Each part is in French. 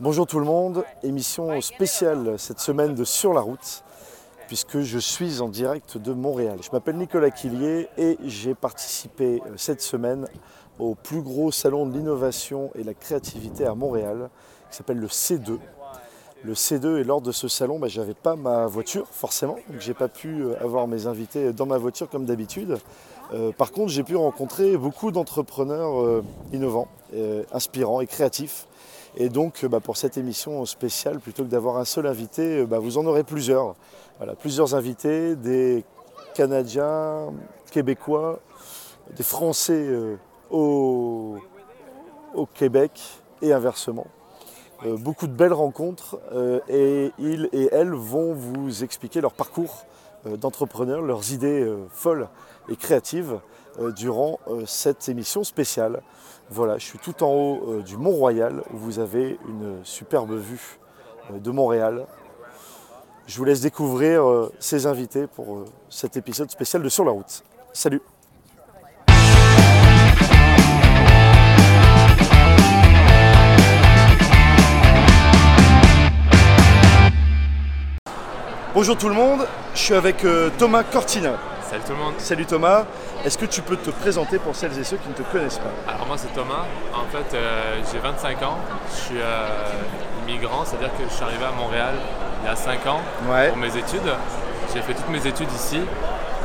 Bonjour tout le monde, émission spéciale cette semaine de Sur la route, puisque je suis en direct de Montréal. Je m'appelle Nicolas Quillier et j'ai participé euh, cette semaine au plus gros salon de l'innovation et la créativité à Montréal, qui s'appelle le C2. Le C2 et lors de ce salon, bah, je n'avais pas ma voiture forcément, donc j'ai pas pu euh, avoir mes invités dans ma voiture comme d'habitude. Euh, par contre, j'ai pu rencontrer beaucoup d'entrepreneurs innovants, inspirants et créatifs. Et donc, bah, pour cette émission spéciale, plutôt que d'avoir un seul invité, bah, vous en aurez plusieurs. Voilà, plusieurs invités, des Canadiens, Québécois, des Français au, au Québec et inversement. Euh, beaucoup de belles rencontres euh, et ils et elles vont vous expliquer leur parcours euh, d'entrepreneurs, leurs idées euh, folles et créatives euh, durant euh, cette émission spéciale. Voilà, je suis tout en haut euh, du Mont-Royal où vous avez une superbe vue euh, de Montréal. Je vous laisse découvrir euh, ces invités pour euh, cet épisode spécial de Sur la route. Salut Bonjour tout le monde, je suis avec euh, Thomas Cortina. Salut tout le monde. Salut Thomas, est-ce que tu peux te présenter pour celles et ceux qui ne te connaissent pas Alors moi c'est Thomas. En fait euh, j'ai 25 ans. Je suis euh, immigrant, c'est-à-dire que je suis arrivé à Montréal il y a 5 ans Ouais. pour mes études. J'ai fait toutes mes études ici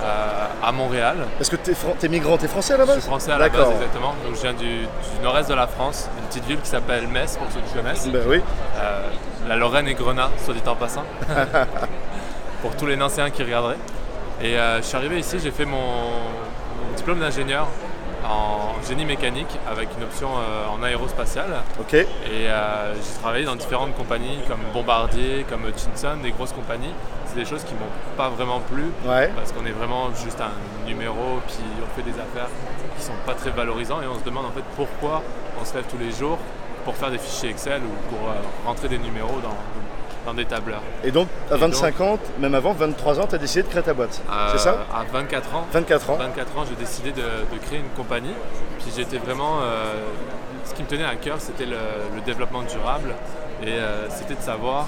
euh, à Montréal. Est-ce que tu es, migrant, tu es français à la Je base suis français à la base exactement. Donc je viens du, du nord-est de la France, une petite ville qui s'appelle Metz pour ceux qui connaissent. Ben oui, Euh, la Lorraine et Grenat, soit dit en passant. pour tous les nancéens qui regarderaient. Et euh, je suis arrivé ici, j'ai fait mon diplôme d'ingénieur en génie mécanique avec une option euh, en aérospatiale. ok. Et euh, j'ai travaillé dans différentes compagnies comme Bombardier, comme Hutchinson, des grosses compagnies. C'est des choses qui m'ont pas vraiment plu Ouais. parce qu'on est vraiment juste un numéro, puis on fait des affaires qui sont pas très valorisants et on se demande en fait pourquoi on se lève tous les jours pour faire des fichiers Excel ou pour euh, rentrer des numéros dans, dans des tableurs. Et donc, à Et 25 ans, même avant, 23 ans, tu as décidé de créer ta boîte. Euh, C'est ça? À 24 ans, 24 ans 24 ans, j'ai décidé de, de créer une compagnie. Puis j'étais vraiment. euh, ce qui me tenait à cœur, c'était le, le développement durable et euh, c'était de savoir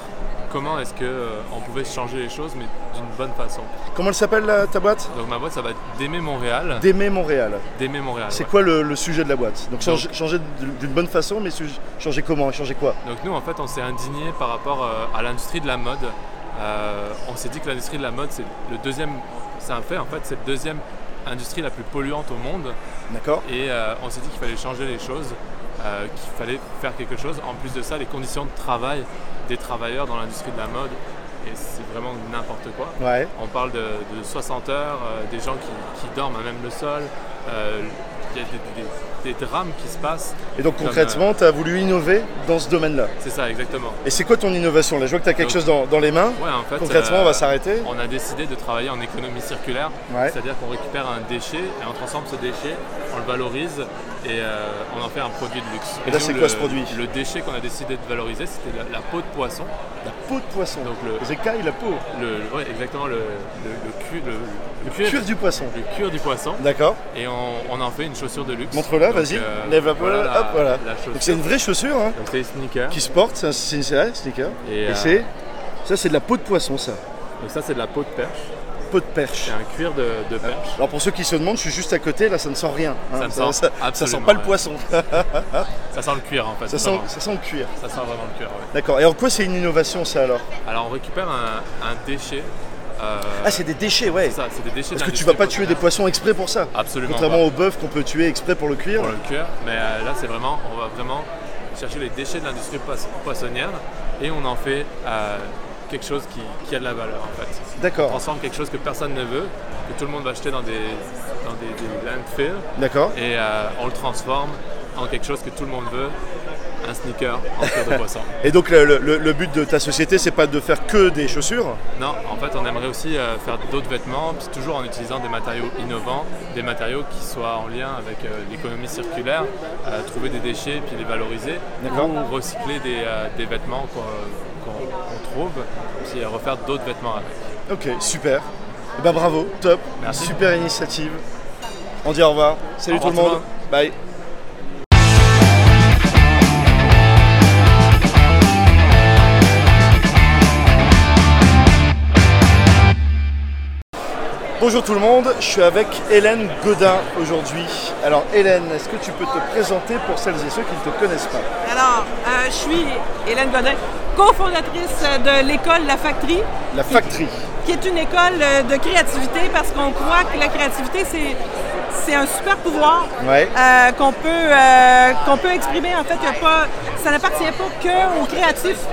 comment est-ce qu'on pouvait changer les choses, mais d'une bonne façon. Comment elle s'appelle la- ta boîte? Donc ma boîte, ça va être d'aimer Montréal. D'aimer Montréal. D'aimer Montréal. C'est ouais. quoi le, le sujet de la boîte? Donc changer, changer d'une d'une bonne façon, mais su- changer comment? Changer quoi? Donc nous, en fait, on s'est indigné par rapport euh, à l'industrie de la mode. Euh, on s'est dit que l'industrie de la mode, c'est le deuxième, c'est un fait, en fait, c'est la deuxième industrie la plus polluante au monde. D'accord Et euh, on s'est dit qu'il fallait changer les choses, euh, qu'il fallait faire quelque chose. En plus de ça, les conditions de travail des travailleurs dans l'industrie de la mode, et c'est vraiment n'importe quoi. Ouais. On parle de, de 60 heures, euh, des gens qui, qui dorment à même le sol. euh, Il y a des, des- des drames qui se passent. Et donc concrètement, tu as voulu innover dans ce domaine-là. C'est ça, exactement. Et c'est quoi ton innovation Là, je vois que tu as quelque Donc- chose dans, dans les mains. Ouais, en fait, Concrètement, euh, on va s'arrêter. On a décidé de travailler en économie circulaire, Ouais. c'est-à-dire qu'on récupère un déchet et on transforme ce déchet, on le valorise et euh, on en fait un produit de luxe. Et là, c'est quoi ce produit? Le déchet qu'on a décidé de valoriser, c'était la, la peau de poisson. La peau de poisson. Donc le- les écailles, la peau. Le, le- ouais, exactement, le, le, le cu- le- le Le cuir du poisson. le cuir du poisson. D'accord. Et on, on en fait une chaussure de luxe. Montre-la, vas-y. euh, Lève la peau. voilà Hop, voilà. c'est une vraie chaussure hein, Donc c'est des sneakers. qui se porte. C'est un- c'est une sneaker. Et, Et, euh, c'est. Ça, c'est de la peau de poisson, ça. Donc ça c'est de la peau de perche. Peau de perche. C'est un cuir de, de perche. Alors pour ceux qui se demandent, je suis juste à côté, là ça ne sent rien. hein. Ça ne sent ça, sent absolument pas le poisson, Ça sent le cuir en fait. ça, sent, ça sent le cuir. Ça sent vraiment le cuir, ouais. D'accord. Et en quoi c'est une innovation ça alors? Alors on récupère un, un déchet. euh, Ah c'est des déchets, ouais. c'est ça, c'est des déchets Parce que tu vas pas tuer des poissons exprès pour ça. Absolument Contrairement pas. au bœuf qu'on peut tuer exprès pour le cuir. pour le cuir. Mais euh, là c'est vraiment, on va vraiment chercher les déchets de l'industrie poiss- poissonnière et on en fait euh, quelque chose qui, qui a de la valeur en fait. On D'accord. transforme quelque chose que personne ne veut, que tout le monde va acheter dans des, dans des, des landfills D'accord. et euh, on le transforme en quelque chose que tout le monde veut, un sneaker en cuir de poisson. Et donc le, le- le but de ta société, c'est pas de faire que des chaussures. Non, en fait, on aimerait aussi euh, faire d'autres vêtements, puis toujours en utilisant des matériaux innovants, des matériaux qui soient en lien avec euh, l'économie circulaire, euh, trouver des déchets puis les valoriser, ou recycler des, des vêtements qu'on qu'on- trouve, euh, refaire d'autres vêtements avec. Ok, super. Eh ben bravo, top. Merci. Super initiative. On dit au revoir. Salut Au tout le monde. Bye. Bonjour tout le monde, je suis avec Hélène Godin aujourd'hui. Alors Hélène, est-ce que tu peux te présenter pour celles et ceux qui ne te connaissent pas Alors, euh, je suis Hélène Godin, cofondatrice de l'école La Factory. La Factory. Qui, est une école euh, de créativité parce qu'on croit que la créativité, c'est c'est un super pouvoir euh, qu'on peut, qu'on peut exprimer. En fait, y a pas, ça n'appartient pas que aux créatifs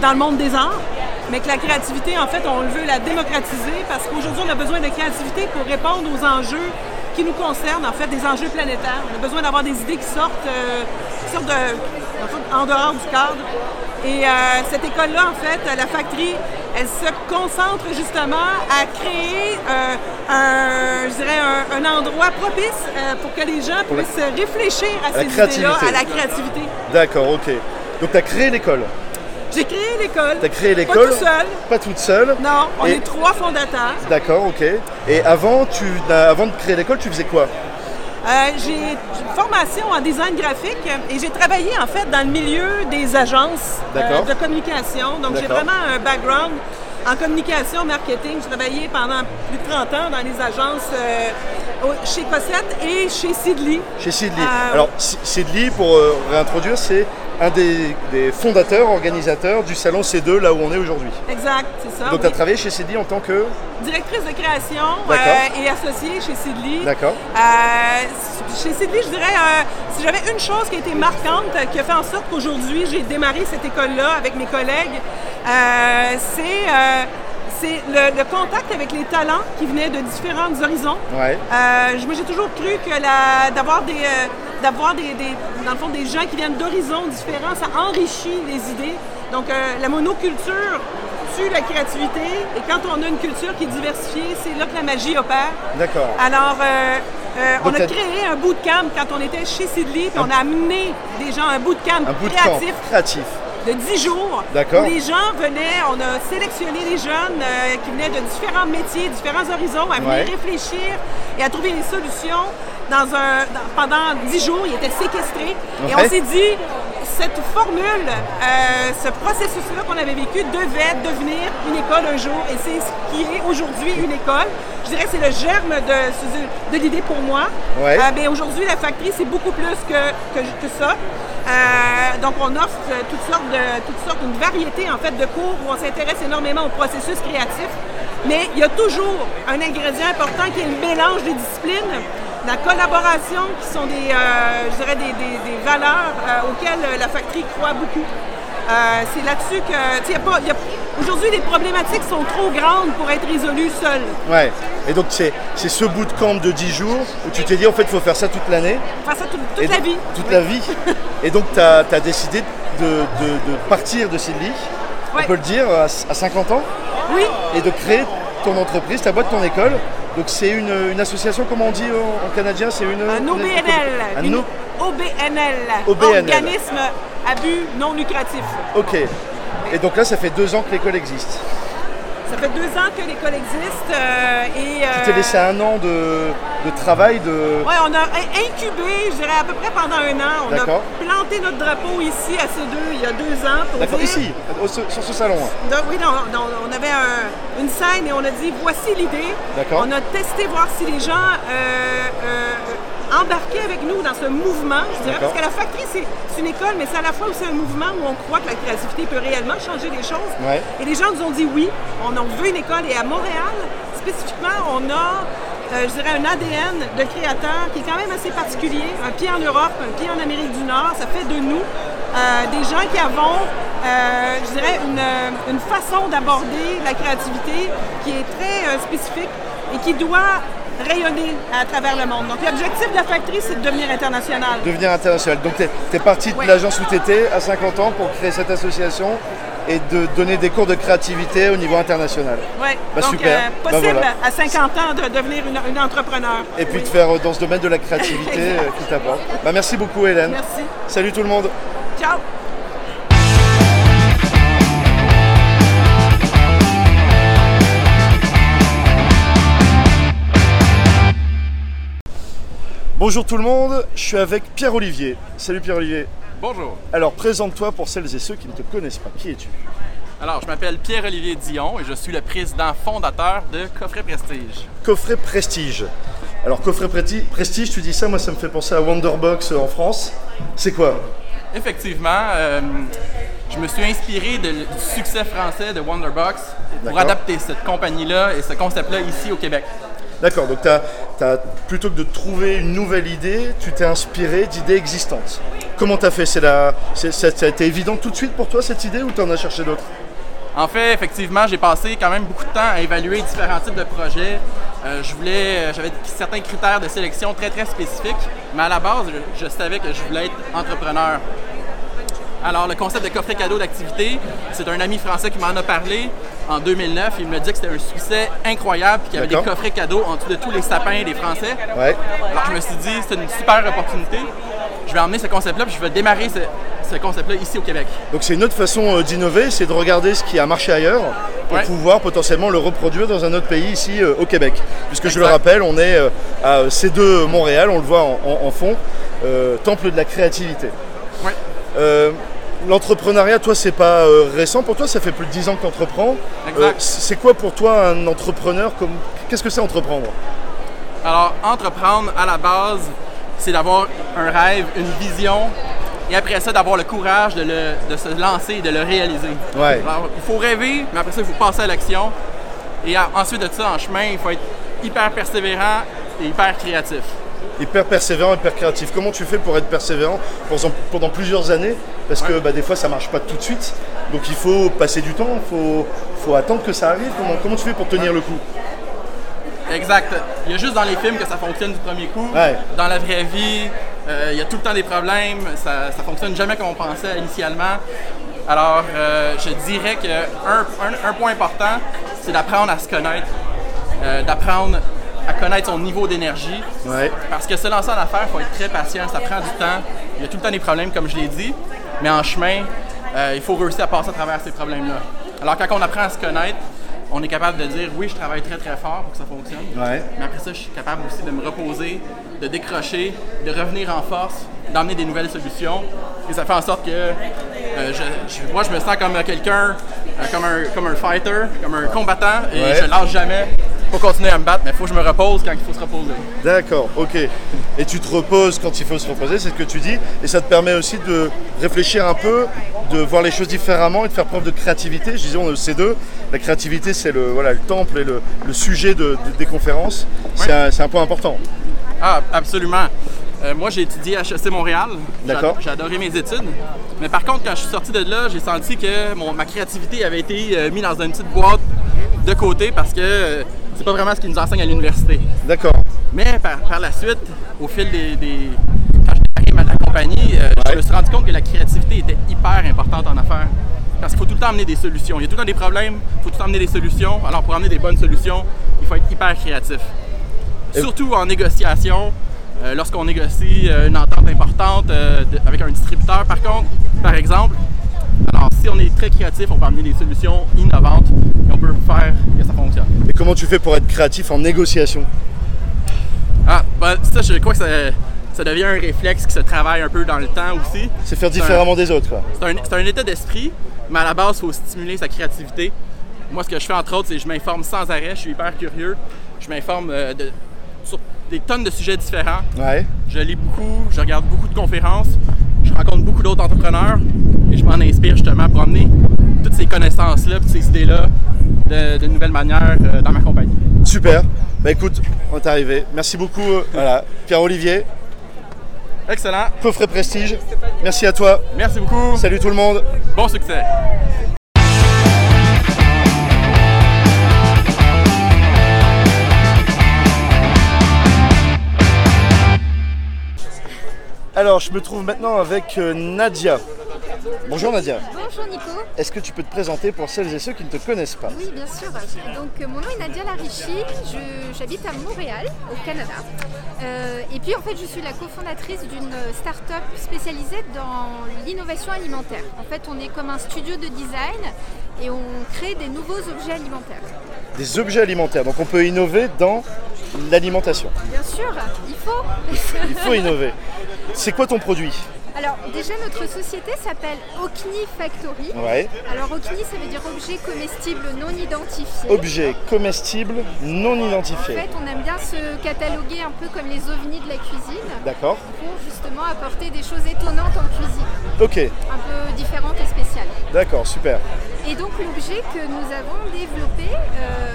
dans le monde des arts mais que la créativité, en fait, on veut la démocratiser parce qu'aujourd'hui, on a besoin de créativité pour répondre aux enjeux qui nous concernent, en fait, des enjeux planétaires. On a besoin d'avoir des idées qui sortent, euh, de, en, dehors du cadre. Et euh, cette école-là, en fait, la Factory, elle se concentre justement à créer euh, un, je dirais un, endroit propice pour que les gens puissent réfléchir à, ces idées-là, à la créativité. D'accord, ok. Donc tu as créé l'école j'ai créé l'école. Tu as créé l'école Pas toute seule. Pas toute seule. Non, on est trois fondateurs. D'accord, ok. Et avant, tu, avant de créer l'école, tu faisais quoi? Euh, j'ai une formation en design graphique et j'ai travaillé en fait dans le milieu des agences euh, de communication. Donc j'ai vraiment un background en communication, marketing. J'ai travaillé pendant plus de 30 ans dans les agences euh, chez Cossette et chez Sidley. Chez Sidley. Alors Sidley, pour réintroduire, c'est un des, fondateurs, organisateurs du salon C2, là où on est aujourd'hui. Exact, c'est ça. Donc tu as travaillé chez Sidley en tant que Directrice de création euh, et associée chez Sidley. D'accord. Euh, chez Sidley, je dirais, euh, si j'avais une chose qui a été marquante, qui a fait en sorte qu'aujourd'hui j'ai démarré cette école-là avec mes collègues, c'est c'est le, contact avec les talents qui venaient de différents horizons. Ouais. moi, j'ai toujours cru que d'avoir des, d'avoir des, dans le fond, des gens qui viennent d'horizons différents, ça enrichit les idées. Donc, euh, la monoculture tue la créativité et quand on a une culture qui est diversifiée, c'est là que la magie opère. D'accord. Alors, euh, euh, on a créé un bootcamp quand on était chez Sidley, puis on a amené des gens un bootcamp un bootcamp créatif. créatif de 10 jours. D'accord. les gens venaient, on a sélectionné les jeunes qui venaient de différents métiers, différents horizons, à venir réfléchir et à trouver des solutions dans un, pendant dix jours, il était séquestré. Et on s'est dit, cette formule, euh, ce processus-là qu'on avait vécu devait devenir une école un jour. Et c'est ce qui est aujourd'hui une école. Je dirais que c'est le germe de, de l'idée pour moi. Ouais. Euh, aujourd'hui, la factory, c'est beaucoup plus que, que, ça. Euh, donc, on offre toutes sortes de, toutes sortes, une variété en fait de cours où on s'intéresse énormément au processus créatif. Mais il y a toujours un ingrédient important qui est le mélange des disciplines la collaboration, qui sont des, euh, je dirais des, valeurs euh, auxquelles euh, la factory croit beaucoup. c'est là-dessus que, y pas, aujourd'hui, les problématiques sont trop grandes pour être résolues seules. Ouais. Et donc, c'est, c'est ce bout de camp de 10 jours où tu t'es dit, en fait, il faut faire ça toute l'année. Faire ça toute, la vie. Toute la vie. et donc, tu as, décidé de, partir de Sydney, on peut le dire, à, 50 ans. Oui. Et de créer ton entreprise, ta boîte, ton école. Donc c'est une, association, comment on dit en, canadien C'est une. Un OBNL. Un OBNL. Organisme à but non lucratif. Ok. Et donc là, ça fait deux ans que l'école existe. Ça fait deux ans que l'école existe euh, et... tu t'es laissé un an de, travail de... Oui, on a incubé, je dirais, à peu près pendant un an. On a planté notre drapeau ici à C2 il y a deux ans. D'accord, ici, sur ce salon. Hein. oui, on avait une scène et on a dit, voici l'idée. D'accord. On a testé voir si les gens... Euh, euh, embarquer avec nous dans ce mouvement, je dirais, parce que la factory, c'est une école, mais c'est à la fois aussi un mouvement où on croit que la créativité peut réellement changer les choses. Et les gens nous ont dit oui, on en veut une école. Et à Montréal, spécifiquement, on a, euh, je dirais, un ADN de créateurs qui est quand même assez particulier. Un pied en Europe, un pied en Amérique du Nord, ça fait de nous euh, des gens qui avons, euh, je dirais, une, une façon d'aborder la créativité qui est très spécifique et qui doit rayonner à travers le monde. Donc l'objectif de la factory, c'est de devenir international. Devenir international. Donc tu es, parti de l'agence où tu étais à 50 ans pour créer cette association et de donner des cours de créativité au niveau international. Oui, bah, donc, super. Euh, bah, possible à 50 ans de devenir une, entrepreneur. Et puis de faire euh, dans ce domaine de la créativité euh, qui t'apporte. Bah, merci beaucoup Hélène. Merci. Salut tout le monde. Ciao. Bonjour tout le monde, je suis avec Pierre-Olivier. Salut Pierre-Olivier. Bonjour. Alors présente-toi pour celles et ceux qui ne te connaissent pas. Qui es-tu? Alors, je m'appelle Pierre-Olivier Dion et je suis le président fondateur de Coffret Prestige. Coffret Prestige. Alors, Coffret Prestige, tu dis ça, moi ça me fait penser à Wonderbox en France. C'est quoi? Effectivement, euh, je me suis inspiré du succès français de Wonderbox pour adapter cette compagnie-là et ce concept-là ici au Québec. D'accord, donc as, plutôt que de trouver une nouvelle idée, tu t'es inspiré d'idées existantes. Comment tu as fait? C'est la, Ça a été évident tout de suite pour toi cette idée ou tu en as cherché d'autres? En fait, effectivement, j'ai passé quand même beaucoup de temps à évaluer différents types de projets. Euh, je voulais, j'avais certains critères de sélection très très spécifiques, mais à la base, je savais que je voulais être entrepreneur. Alors, le concept de coffret cadeau d'activité, c'est un ami français qui m'en a parlé en 2009. Il me dit que c'était un succès incroyable et qu'il y avait des coffrets cadeaux en dessous de tous les sapins des Français. Alors, je me suis dit, c'est une super opportunité. Je vais emmener ce concept-là puis je vais démarrer ce, concept-là ici au Québec. Donc, c'est une autre façon euh, d'innover, c'est de regarder ce qui a marché ailleurs pour pouvoir potentiellement le reproduire dans un autre pays ici euh, au Québec. Puisque je le rappelle, on est euh, à C2 Montréal, on le voit en, fond, temple de la créativité. Ouais. L'entrepreneuriat, toi, c'est pas euh, récent pour toi, ça fait plus de 10 ans que tu entreprends. Euh, c'est quoi pour toi un entrepreneur Qu'est-ce que c'est entreprendre? Alors, entreprendre à la base, c'est d'avoir un rêve, une vision, et après ça, d'avoir le courage de, se lancer et de le réaliser. Ouais. Alors, il faut rêver, mais après ça, il faut passer à l'action. Et ensuite de ça, en chemin, il faut être hyper persévérant et hyper créatif hyper persévérant, hyper créatif. Comment tu fais pour être persévérant pendant plusieurs années? Parce que bah, des fois ça marche pas tout de suite. Donc il faut passer du temps, il faut, attendre que ça arrive. Comment, tu fais pour tenir le coup? Exact. Il y a juste dans les films que ça fonctionne du premier coup. Dans la vraie vie, euh, il y a tout le temps des problèmes. Ça, ne fonctionne jamais comme on pensait initialement. Alors, euh, je dirais qu'un un, point important, c'est d'apprendre à se connaître, euh, d'apprendre à connaître son niveau d'énergie. Parce que se lancer en affaires, il faut être très patient, ça prend du temps. Il y a tout le temps des problèmes, comme je l'ai dit. Mais en chemin, euh, il faut réussir à passer à travers ces problèmes-là. Alors, quand on apprend à se connaître, on est capable de dire oui, je travaille très très fort pour que ça fonctionne. Mais après ça, je suis capable aussi de me reposer, de décrocher, de revenir en force, d'emmener des nouvelles solutions. Et ça fait en sorte que euh, moi, je me sens comme quelqu'un, euh, comme, un, comme un fighter, comme un combattant, et je lâche jamais faut continuer à me battre, mais il faut que je me repose quand il faut se reposer. D'accord, ok. Et tu te reposes quand il faut se reposer, c'est ce que tu dis, et ça te permet aussi de réfléchir un peu, de voir les choses différemment et de faire preuve de créativité. Je disais, on le deux, la créativité c'est le, voilà, le temple et le, sujet des conférences. C'est un, point important. Ah, absolument. Euh, moi, j'ai étudié à HEC Montréal. D'accord. J'ai adoré mes études. Mais par contre, quand je suis sorti de là, j'ai senti que ma créativité avait été euh, mise dans une petite boîte de côté parce que euh, c'est pas vraiment ce qu'ils nous enseignent à l'université. D'accord. Mais par, la suite, au fil des. des quand j'ai à la compagnie, euh, je me suis rendu compte que la créativité était hyper importante en affaires. Parce qu'il faut tout le temps amener des solutions. Il y a tout le temps des problèmes, il faut tout le temps amener des solutions. Alors pour amener des bonnes solutions, il faut être hyper créatif. Surtout en négociation, euh, lorsqu'on négocie euh, une entente importante avec un distributeur, par contre, par exemple. Alors si on est très créatif, on peut amener des solutions innovantes peut faire que ça fonctionne. Et comment tu fais pour être créatif en négociation? Ah, ben ça, je crois que ça, devient un réflexe qui se travaille un peu dans le temps aussi. C'est faire différemment des autres, quoi. C'est un, état d'esprit, mais à la base, il faut stimuler sa créativité. Moi, ce que je fais entre autres, c'est que je m'informe sans arrêt, je suis hyper curieux. Je m'informe euh, sur des tonnes de sujets différents. Ouais. Je lis beaucoup, je regarde beaucoup de conférences, je rencontre beaucoup d'autres entrepreneurs et je m'en inspire justement pour amener ces connaissances-là, toutes ces idées-là de, nouvelles manières euh, dans ma compagnie. Super. Bah écoute, on est arrivé. Merci beaucoup, euh, voilà. Pierre-Olivier. Excellent. Coffret Prestige. Merci à toi. Merci beaucoup. Salut tout le monde. Bon succès. Alors, je me trouve maintenant avec euh, Nadia. Bonjour Nadia. Bonjour Nico. Est-ce que tu peux te présenter pour celles et ceux qui ne te connaissent pas Oui, bien sûr. Donc euh, mon nom est Nadia Larichi, j'habite à Montréal, au Canada. Euh, et puis en fait, je suis la cofondatrice d'une start-up spécialisée dans l'innovation alimentaire. En fait, on est comme un studio de design et on crée des nouveaux objets alimentaires. Des objets alimentaires, donc on peut innover dans l'alimentation. Bien sûr, il faut. Il faut innover. C'est quoi ton produit? Alors déjà notre société s'appelle Okni Factory. Ouais. Alors Okni ça veut dire objet comestible non identifié. Objet comestible non identifié. En fait on aime bien se cataloguer un peu comme les ovnis de la cuisine. D'accord. Pour justement apporter des choses étonnantes en cuisine. Ok. Un peu différentes et spéciales. D'accord, super. Et donc l'objet que nous avons développé, euh,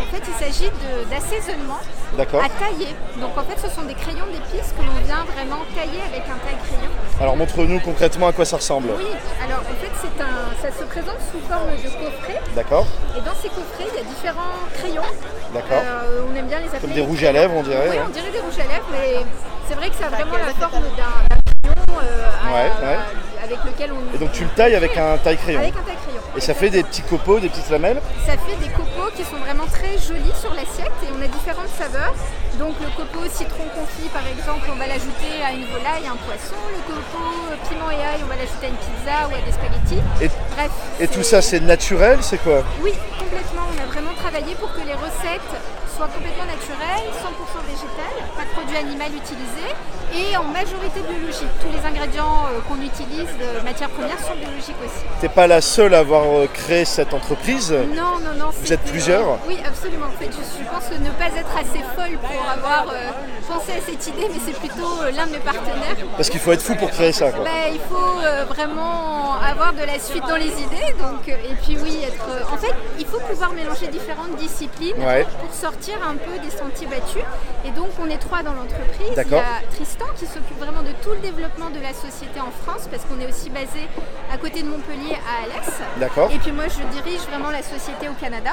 en fait il s'agit d'assaisonnement à tailler. Donc en fait ce sont des crayons d'épices que l'on vient vraiment tailler avec un taille-crayon. Alors montre-nous concrètement à quoi ça ressemble. Oui, alors en fait c'est un, ça se présente sous forme de coffret. D'accord. Et dans ces coffrets il y a différents crayons. D'accord. Euh, on aime bien les appeler. Comme des rouges à lèvres on dirait. Oui, on dirait des rouges à lèvres, mais c'est vrai que ça a vraiment la forme d'un crayon euh, avec lequel on. Et donc tu le tailles avec un taille-crayon. Avec un taille-crayon. Et ça fait des petits copeaux, des petites lamelles Ça fait des copeaux qui sont vraiment très jolis sur l'assiette et on a différentes saveurs. Donc le copeau citron confit par exemple, on va l'ajouter à une volaille, à un poisson. Le copeau piment et ail, on va l'ajouter à une pizza ou à des spaghettis. Et, Bref. Et tout ça c'est naturel, c'est quoi? Oui, complètement. On a vraiment travaillé pour que les recettes soient complètement naturelles, 100% végétales, pas de produits animaux utilisés et en majorité biologique. Tous les ingrédients euh, qu'on utilise, de matières premières, sont biologiques aussi. T'es pas la seule à avoir euh, créé cette entreprise Non, non, non. Vous êtes plusieurs Oui, absolument. En fait, je, pense ne pas être assez folle pour avoir euh, pensé à cette idée, mais c'est plutôt l'un de mes partenaires. Parce qu'il faut être fou pour créer ça. Quoi. Bah, il faut vraiment avoir de la suite dans les idées. Donc, et puis oui, être. en fait, il faut pouvoir mélanger différentes disciplines pour sortir un peu des sentiers battus. Et donc, on est trois dans l'entreprise. Il y a Tristan qui s'occupe vraiment de tout le développement de la société en France, parce qu'on est aussi basé à côté de Montpellier à Alès. D'accord. Et puis moi, je dirige vraiment la société au Canada.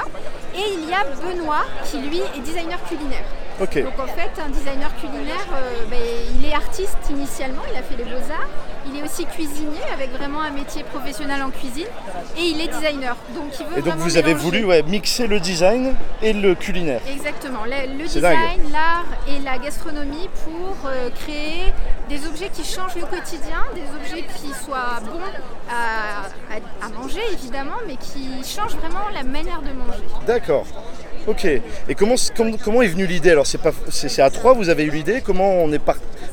Et il y a Benoît qui, lui, est designer culinaire. Donc en fait, un designer culinaire, euh, ben, il est artiste initialement, il a fait les beaux-arts. Il est aussi cuisinier avec vraiment un métier professionnel en cuisine. Et il est designer. Donc il veut et donc vous avez voulu mixer le design et le culinaire. Exactement. Le, design, l'art et la gastronomie pour euh, créer des objets qui changent le quotidien, des objets qui soient bons à, à manger évidemment, mais qui changent vraiment la manière de manger. D'accord. Ok. Et comment, comment, est venue l'idée? Alors c'est pas c'est à trois vous avez eu l'idée? Comment on est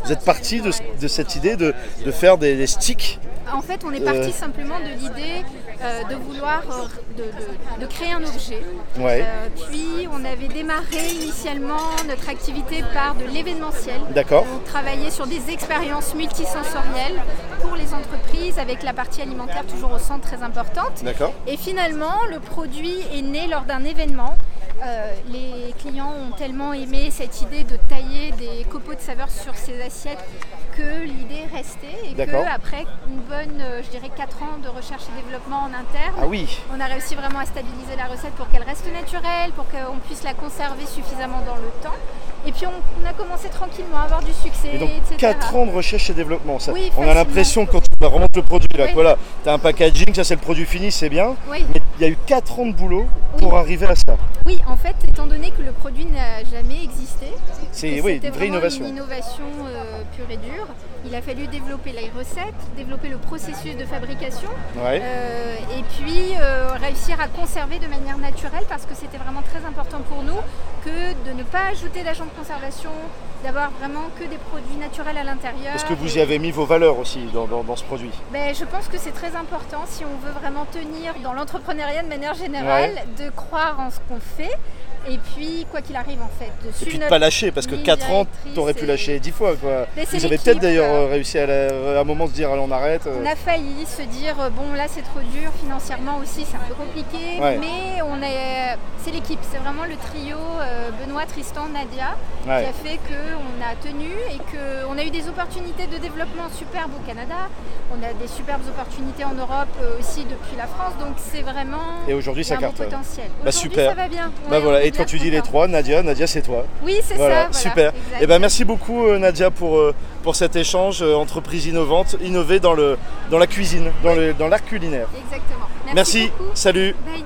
vous êtes parti de, cette idée de, faire des, sticks En fait, on est parti euh. simplement de l'idée euh, de vouloir euh, de, créer un objet. Ouais. puis on avait démarré initialement notre activité par de l'événementiel. D'accord. On travaillait sur des expériences multisensorielles pour les entreprises avec la partie alimentaire toujours au centre très importante. D'accord. Et finalement, le produit est né lors d'un événement euh, les clients ont tellement aimé cette idée de tailler des copeaux de saveur sur ces assiettes que l'idée est restée et qu'après une bonne, euh, je dirais 4 ans de recherche et développement en interne, ah oui. on a réussi vraiment à stabiliser la recette pour qu'elle reste naturelle, pour qu'on puisse la conserver suffisamment dans le temps. Et puis on, a commencé tranquillement à avoir du succès. Et donc 4 ans de recherche et développement. Ça. Oui, on a l'impression quand tu remonte le produit, là, voilà, tu as un packaging, ça c'est le produit fini, c'est bien. Mais il y a eu 4 ans de boulot pour arriver à ça. Oui, en fait, étant donné que produit n'a jamais existé, c'est oui, une vraie innovation. Une innovation euh, pure et dure. Il a fallu développer les recettes, développer le processus de fabrication, euh, et puis euh, réussir à conserver de manière naturelle parce que c'était vraiment très important pour nous que de ne pas ajouter d'agents de conservation, d'avoir vraiment que des produits naturels à l'intérieur. Est-ce que vous y avez mis vos valeurs aussi dans, ce produit ben, Je pense que c'est très important si on veut vraiment tenir dans l'entrepreneuriat de manière générale, de croire en ce qu'on fait et puis, quoi qu'il arrive, en fait. Dessus et puis de pas lâcher, parce que 4 ans, tu aurais pu lâcher 10 fois. Quoi. Vous avez peut-être d'ailleurs euh, réussi à, un moment se dire, allez, on arrête. Euh. On a failli se dire, euh, bon, là, c'est trop dur, financièrement aussi, c'est un peu compliqué. Mais on est, c'est l'équipe, c'est vraiment le trio Benoît, Tristan, Nadia, qui a fait qu'on a tenu et qu'on a eu des opportunités de développement superbes au Canada. On a des superbes opportunités en Europe aussi depuis la France. Donc, c'est vraiment. Et aujourd'hui, ça carte. potentiel. Bah, super. ça va bien. Bah, voilà quand tu dis les trois, Nadia, Nadia c'est toi. Oui, c'est ça. super. Et eh ben merci beaucoup euh, Nadia pour, euh, pour cet échange euh, entreprise innovante, innovée dans, le, dans la cuisine, dans l'art culinaire. Exactement. Merci, salut. Bye.